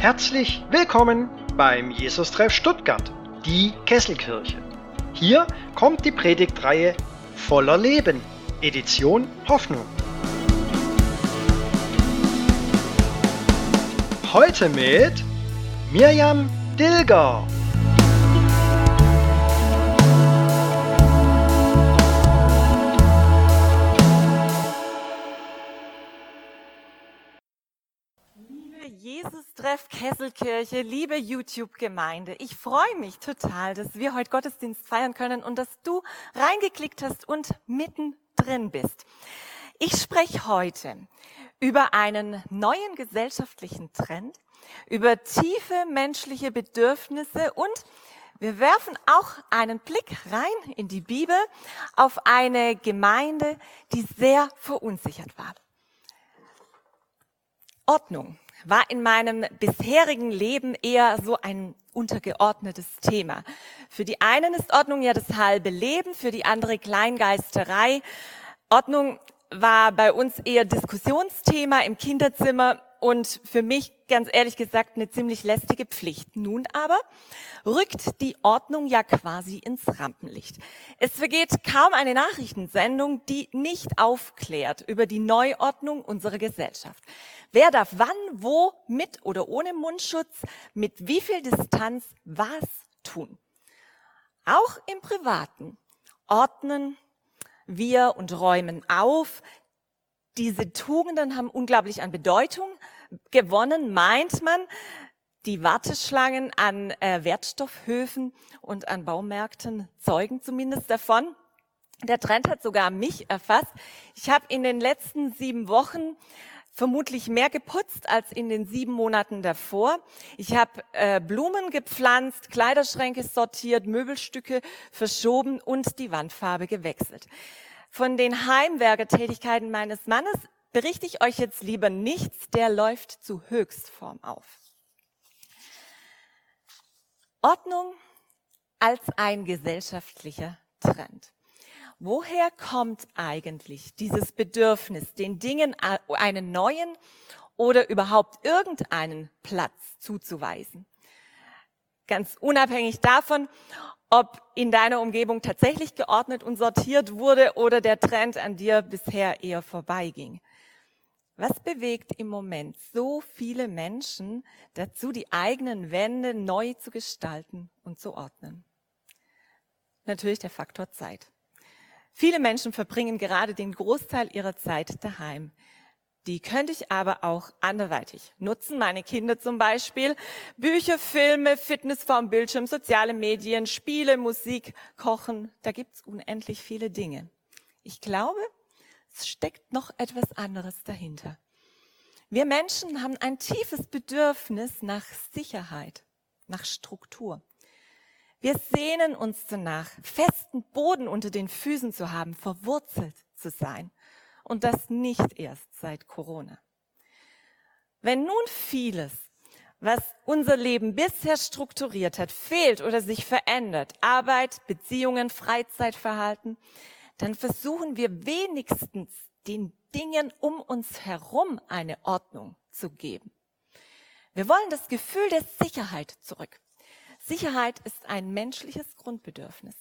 Herzlich willkommen beim Jesus-Treff Stuttgart, die Kesselkirche. Hier kommt die Predigtreihe Voller Leben, Edition Hoffnung. Heute mit Mirjam Dilger. Jesus-Treff Kesselkirche, liebe YouTube-Gemeinde, ich freue mich total, dass wir heute Gottesdienst feiern können und dass du reingeklickt hast und mittendrin bist. Ich spreche heute über einen neuen gesellschaftlichen Trend, über tiefe menschliche Bedürfnisse und wir werfen auch einen Blick rein in die Bibel auf eine Gemeinde, die sehr verunsichert war. Ordnung war in meinem bisherigen Leben eher so ein untergeordnetes Thema. Für die einen ist Ordnung ja das halbe Leben, für die andere Kleingeisterei. Ordnung war bei uns eher Diskussionsthema im Kinderzimmer und für mich ganz ehrlich gesagt eine ziemlich lästige Pflicht. Nun aber rückt die Ordnung ja quasi ins Rampenlicht. Es vergeht kaum eine Nachrichtensendung, die nicht aufklärt über die Neuordnung unserer Gesellschaft. Wer darf wann, wo, mit oder ohne Mundschutz, mit wie viel Distanz was tun? Auch im Privaten ordnen wir und räumen auf. Diese Tugenden haben unglaublich an Bedeutung gewonnen, meint man. Die Warteschlangen an äh, Wertstoffhöfen und an Baumärkten zeugen zumindest davon. Der Trend hat sogar mich erfasst. Ich habe in den letzten sieben Wochen vermutlich mehr geputzt als in den sieben Monaten davor. Ich habe äh, Blumen gepflanzt, Kleiderschränke sortiert, Möbelstücke verschoben und die Wandfarbe gewechselt. Von den Heimwerkertätigkeiten meines Mannes berichte ich euch jetzt lieber nichts, der läuft zu Höchstform auf. Ordnung als ein gesellschaftlicher Trend. Woher kommt eigentlich dieses Bedürfnis, den Dingen einen neuen oder überhaupt irgendeinen Platz zuzuweisen? Ganz unabhängig davon, ob in deiner Umgebung tatsächlich geordnet und sortiert wurde oder der Trend an dir bisher eher vorbeiging. Was bewegt im Moment so viele Menschen dazu, die eigenen Wände neu zu gestalten und zu ordnen? Natürlich der Faktor Zeit. Viele Menschen verbringen gerade den Großteil ihrer Zeit daheim. Die könnte ich aber auch anderweitig nutzen. Meine Kinder zum Beispiel. Bücher, Filme, Fitness vorm Bildschirm, soziale Medien, Spiele, Musik, Kochen. Da gibt's unendlich viele Dinge. Ich glaube, es steckt noch etwas anderes dahinter. Wir Menschen haben ein tiefes Bedürfnis nach Sicherheit, nach Struktur. Wir sehnen uns danach, festen Boden unter den Füßen zu haben, verwurzelt zu sein. Und das nicht erst seit Corona. Wenn nun vieles, was unser Leben bisher strukturiert hat, fehlt oder sich verändert, Arbeit, Beziehungen, Freizeitverhalten, dann versuchen wir wenigstens den Dingen um uns herum eine Ordnung zu geben. Wir wollen das Gefühl der Sicherheit zurück. Sicherheit ist ein menschliches Grundbedürfnis.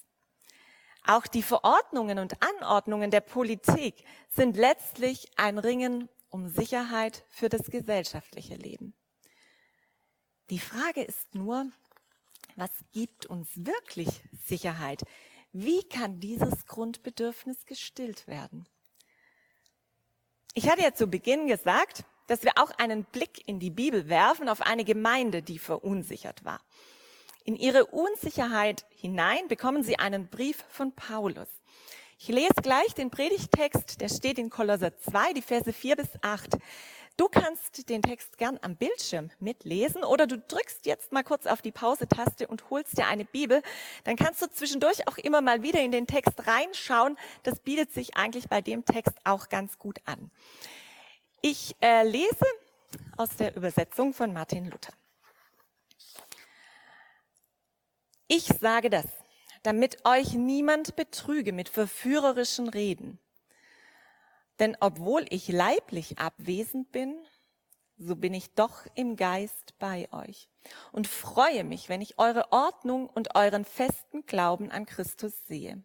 Auch die Verordnungen und Anordnungen der Politik sind letztlich ein Ringen um Sicherheit für das gesellschaftliche Leben. Die Frage ist nur, was gibt uns wirklich Sicherheit? Wie kann dieses Grundbedürfnis gestillt werden? Ich hatte ja zu Beginn gesagt, dass wir auch einen Blick in die Bibel werfen auf eine Gemeinde, die verunsichert war. In ihre Unsicherheit hinein bekommen sie einen Brief von Paulus. Ich lese gleich den Predigtext, der steht in Kolosser 2, die Verse 4 bis 8. Du kannst den Text gern am Bildschirm mitlesen oder du drückst jetzt mal kurz auf die Pause-Taste und holst dir eine Bibel. Dann kannst du zwischendurch auch immer mal wieder in den Text reinschauen. Das bietet sich eigentlich bei dem Text auch ganz gut an. Ich äh, lese aus der Übersetzung von Martin Luther. Ich sage das, damit euch niemand betrüge mit verführerischen Reden. Denn obwohl ich leiblich abwesend bin, so bin ich doch im Geist bei euch und freue mich, wenn ich eure Ordnung und euren festen Glauben an Christus sehe.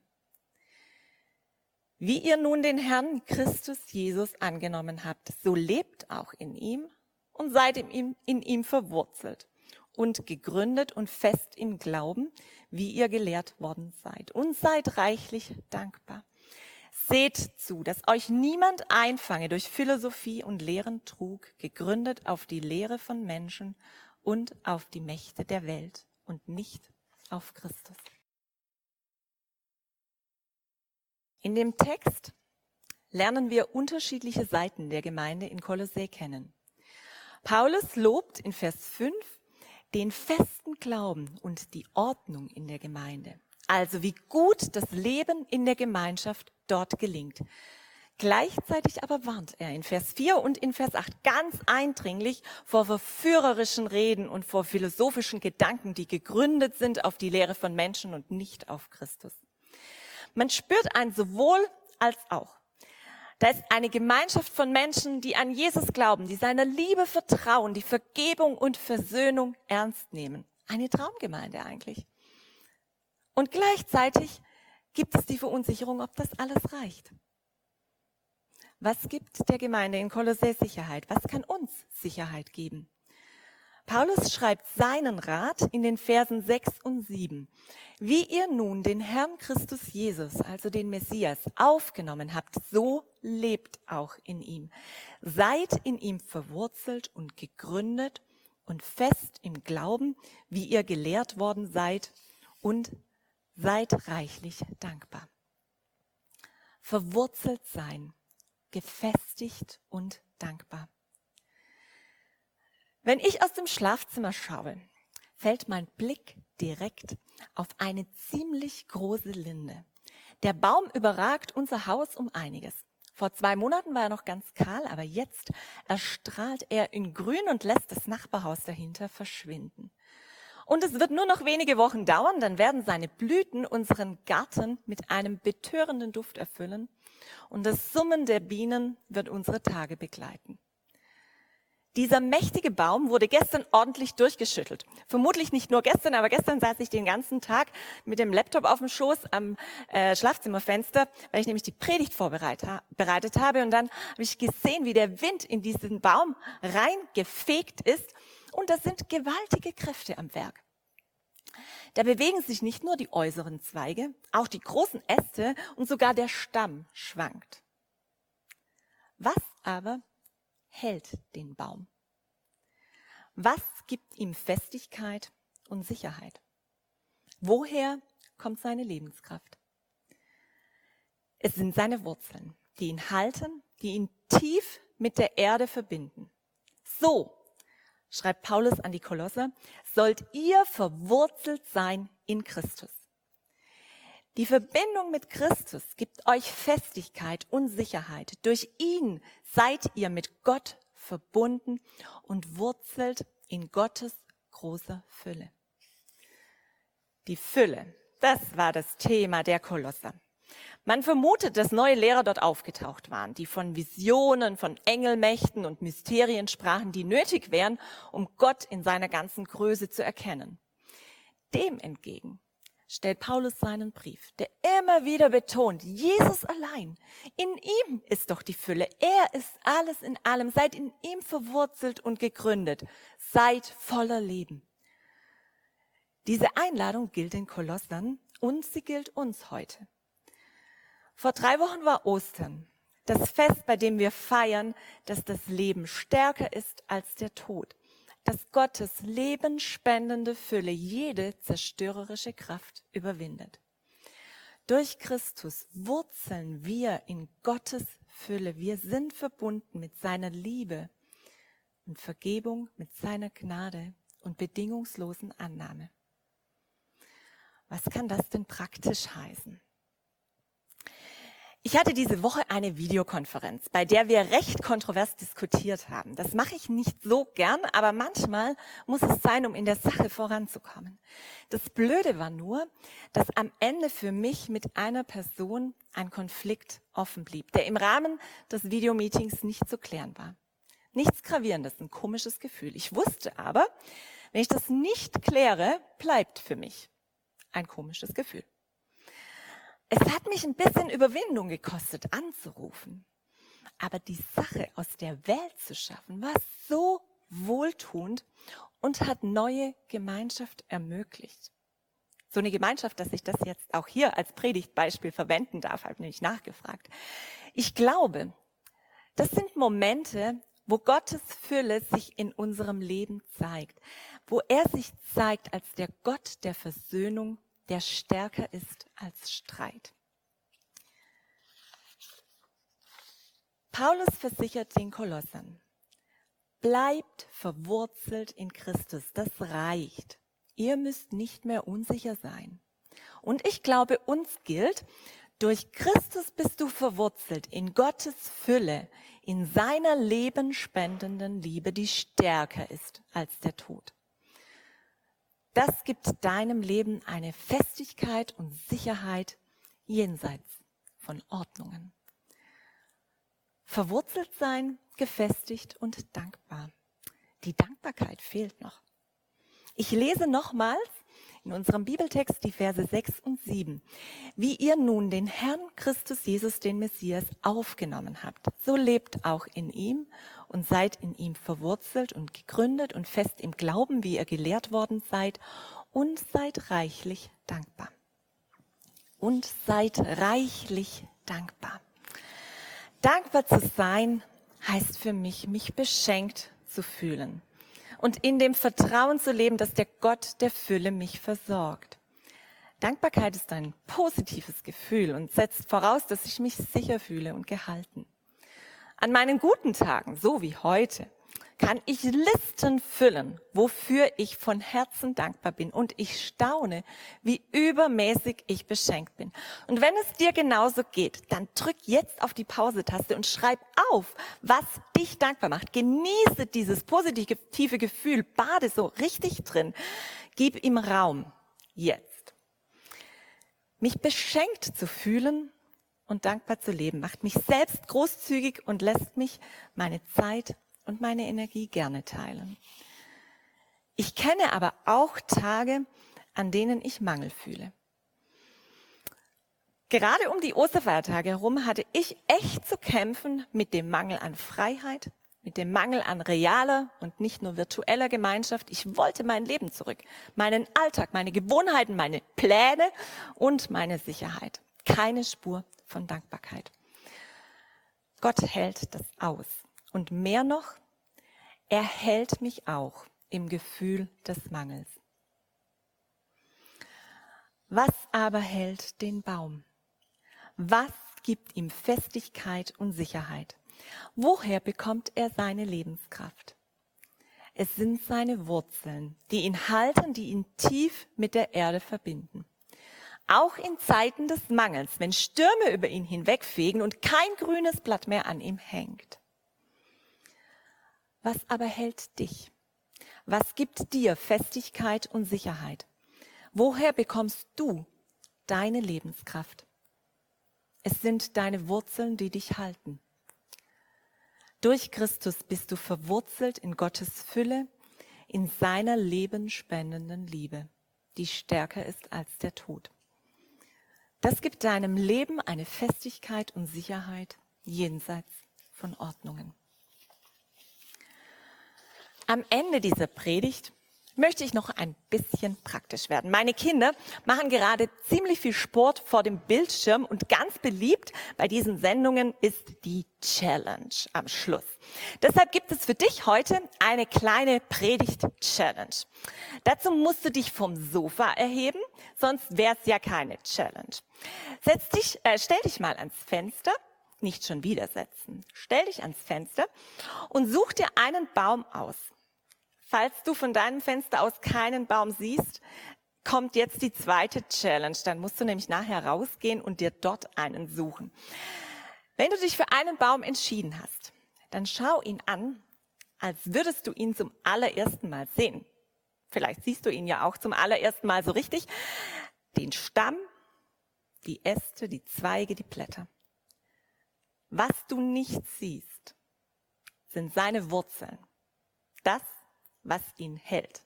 Wie ihr nun den Herrn Christus Jesus angenommen habt, so lebt auch in ihm und seid in ihm, in ihm verwurzelt und gegründet und fest im Glauben, wie ihr gelehrt worden seid. Und seid reichlich dankbar. Seht zu, dass euch niemand einfange durch Philosophie und leeren Trug, gegründet auf die Lehre von Menschen und auf die Mächte der Welt und nicht auf Christus. In dem Text lernen wir unterschiedliche Seiten der Gemeinde in Kolossä kennen. Paulus lobt in Vers 5 den festen Glauben und die Ordnung in der Gemeinde. Also wie gut das Leben in der Gemeinschaft dort gelingt. Gleichzeitig aber warnt er in Vers 4 und in Vers 8 ganz eindringlich vor verführerischen Reden und vor philosophischen Gedanken, die gegründet sind auf die Lehre von Menschen und nicht auf Christus. Man spürt ein sowohl als auch. Da ist eine Gemeinschaft von Menschen, die an Jesus glauben, die seiner Liebe vertrauen, die Vergebung und Versöhnung ernst nehmen. Eine Traumgemeinde eigentlich. Und gleichzeitig gibt es die Verunsicherung, ob das alles reicht. Was gibt der Gemeinde in Kolossä Sicherheit? Was kann uns Sicherheit geben? Paulus schreibt seinen Rat in den Versen 6 und 7. Wie ihr nun den Herrn Christus Jesus, also den Messias, aufgenommen habt, so lebt auch in ihm. Seid in ihm verwurzelt und gegründet und fest im Glauben, wie ihr gelehrt worden seid und seid reichlich dankbar. Verwurzelt sein, gefestigt und dankbar. Wenn ich aus dem Schlafzimmer schaue, fällt mein Blick direkt auf eine ziemlich große Linde. Der Baum überragt unser Haus um einiges. Vor zwei Monaten war er noch ganz kahl, aber jetzt erstrahlt er in Grün und lässt das Nachbarhaus dahinter verschwinden. Und es wird nur noch wenige Wochen dauern, dann werden seine Blüten unseren Garten mit einem betörenden Duft erfüllen und das Summen der Bienen wird unsere Tage begleiten. Dieser mächtige Baum wurde gestern ordentlich durchgeschüttelt. Vermutlich nicht nur gestern, aber gestern saß ich den ganzen Tag mit dem Laptop auf dem Schoß am äh, Schlafzimmerfenster, weil ich nämlich die Predigt vorbereitet habe. Und dann habe ich gesehen, wie der Wind in diesen Baum reingefegt ist. Und da sind gewaltige Kräfte am Werk. Da bewegen sich nicht nur die äußeren Zweige, auch die großen Äste und sogar der Stamm schwankt. Was aber hält den Baum? Was gibt ihm Festigkeit und Sicherheit? Woher kommt seine Lebenskraft? Es sind seine Wurzeln, die ihn halten, die ihn tief mit der Erde verbinden. So, schreibt Paulus an die Kolosser, sollt ihr verwurzelt sein in Christus. Die Verbindung mit Christus gibt euch Festigkeit und Sicherheit. Durch ihn seid ihr mit Gott verbunden und wurzelt in Gottes großer Fülle. Die Fülle, das war das Thema der Kolosser. Man vermutet, dass neue Lehrer dort aufgetaucht waren, die von Visionen, von Engelmächten und Mysterien sprachen, die nötig wären, um Gott in seiner ganzen Größe zu erkennen. Dem entgegen stellt Paulus seinen Brief, der immer wieder betont, Jesus allein, in ihm ist doch die Fülle. Er ist alles in allem. Seid in ihm verwurzelt und gegründet. Seid voller Leben. Diese Einladung gilt den Kolossern und sie gilt uns heute. Vor drei Wochen war Ostern, das Fest, bei dem wir feiern, dass das Leben stärker ist als der Tod dass Gottes lebenspendende Fülle jede zerstörerische Kraft überwindet. Durch Christus wurzeln wir in Gottes Fülle. Wir sind verbunden mit seiner Liebe und Vergebung, mit seiner Gnade und bedingungslosen Annahme. Was kann das denn praktisch heißen? Ich hatte diese Woche eine Videokonferenz, bei der wir recht kontrovers diskutiert haben. Das mache ich nicht so gern, aber manchmal muss es sein, um in der Sache voranzukommen. Das Blöde war nur, dass am Ende für mich mit einer Person ein Konflikt offen blieb, der im Rahmen des Videomeetings nicht zu klären war. Nichts Gravierendes, ein komisches Gefühl. Ich wusste aber, wenn ich das nicht kläre, bleibt für mich ein komisches Gefühl. Es hat mich ein bisschen Überwindung gekostet, anzurufen. Aber die Sache aus der Welt zu schaffen, war so wohltuend und hat neue Gemeinschaft ermöglicht. So eine Gemeinschaft, dass ich das jetzt auch hier als Predigtbeispiel verwenden darf, habe ich nachgefragt. Ich glaube, das sind Momente, wo Gottes Fülle sich in unserem Leben zeigt, wo er sich zeigt als der Gott der Versöhnung der stärker ist als Streit. Paulus versichert den Kolossern, bleibt verwurzelt in Christus, das reicht. Ihr müsst nicht mehr unsicher sein. Und ich glaube, uns gilt, durch Christus bist du verwurzelt in Gottes Fülle, in seiner lebenspendenden Liebe, die stärker ist als der Tod. Das gibt deinem Leben eine Festigkeit und Sicherheit jenseits von Ordnungen. Verwurzelt sein, gefestigt und dankbar. Die Dankbarkeit fehlt noch. Ich lese nochmals in unserem Bibeltext die Verse 6 und 7. Wie ihr nun den Herrn Christus Jesus, den Messias, aufgenommen habt, so lebt auch in ihm und seid in ihm verwurzelt und gegründet und fest im Glauben, wie ihr gelehrt worden seid, und seid reichlich dankbar. Und seid reichlich dankbar. Dankbar zu sein heißt für mich, mich beschenkt zu fühlen und in dem Vertrauen zu leben, dass der Gott der Fülle mich versorgt. Dankbarkeit ist ein positives Gefühl und setzt voraus, dass ich mich sicher fühle und gehalten. An meinen guten Tagen, so wie heute, kann ich Listen füllen, wofür ich von Herzen dankbar bin. Und ich staune, wie übermäßig ich beschenkt bin. Und wenn es dir genauso geht, dann drück jetzt auf die Pause-Taste und schreib auf, was dich dankbar macht. Genieße dieses positive Gefühl, bade so richtig drin. Gib ihm Raum. Jetzt. Mich beschenkt zu fühlen und dankbar zu leben macht mich selbst großzügig und lässt mich meine Zeit und meine Energie gerne teilen. Ich kenne aber auch Tage, an denen ich Mangel fühle. Gerade um die Osterfeiertage herum hatte ich echt zu kämpfen mit dem Mangel an Freiheit, mit dem Mangel an realer und nicht nur virtueller Gemeinschaft. Ich wollte mein Leben zurück, meinen Alltag, meine Gewohnheiten, meine Pläne und meine Sicherheit. Keine Spur von Dankbarkeit. Gott hält das aus. Und mehr noch, er hält mich auch im Gefühl des Mangels. Was aber hält den Baum? Was gibt ihm Festigkeit und Sicherheit? Woher bekommt er seine Lebenskraft? Es sind seine Wurzeln, die ihn halten, die ihn tief mit der Erde verbinden. Auch in Zeiten des Mangels, wenn Stürme über ihn hinwegfegen und kein grünes Blatt mehr an ihm hängt. Was aber hält dich? Was gibt dir Festigkeit und Sicherheit? Woher bekommst du deine Lebenskraft? Es sind deine Wurzeln, die dich halten. Durch Christus bist du verwurzelt in Gottes Fülle, in seiner lebenspendenden Liebe, die stärker ist als der Tod. Das gibt deinem Leben eine Festigkeit und Sicherheit jenseits von Ordnungen. Am Ende dieser Predigt möchte ich noch ein bisschen praktisch werden. Meine Kinder machen gerade ziemlich viel Sport vor dem Bildschirm und ganz beliebt bei diesen Sendungen ist die Challenge am Schluss. Deshalb gibt es für dich heute eine kleine Predigt-Challenge. Dazu musst du dich vom Sofa erheben, sonst wäre es ja keine Challenge. Setz dich, äh, stell dich mal ans Fenster, nicht schon wieder setzen. Stell dich ans Fenster und such dir einen Baum aus. Falls du von deinem Fenster aus keinen Baum siehst, kommt jetzt die zweite Challenge. Dann musst du nämlich nachher rausgehen und dir dort einen suchen. Wenn du dich für einen Baum entschieden hast, dann schau ihn an, als würdest du ihn zum allerersten Mal sehen. Vielleicht siehst du ihn ja auch zum allerersten Mal so richtig. Den Stamm, die Äste, die Zweige, die Blätter. Was du nicht siehst, sind seine Wurzeln. Das, was ihn hält.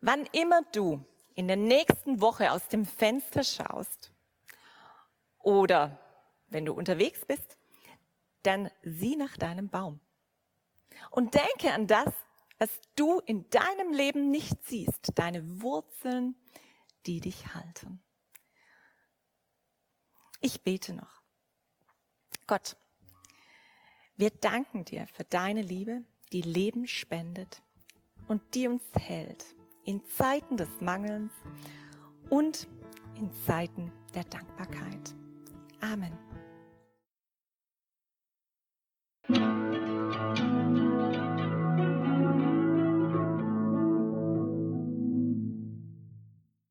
Wann immer du in der nächsten Woche aus dem Fenster schaust oder wenn du unterwegs bist, dann sieh nach deinem Baum und denke an das, was du in deinem Leben nicht siehst, deine Wurzeln, die dich halten. Ich bete noch. Gott, wir danken dir für deine Liebe, die Leben spendet und die uns hält in Zeiten des Mangelns und in Zeiten der Dankbarkeit. Amen.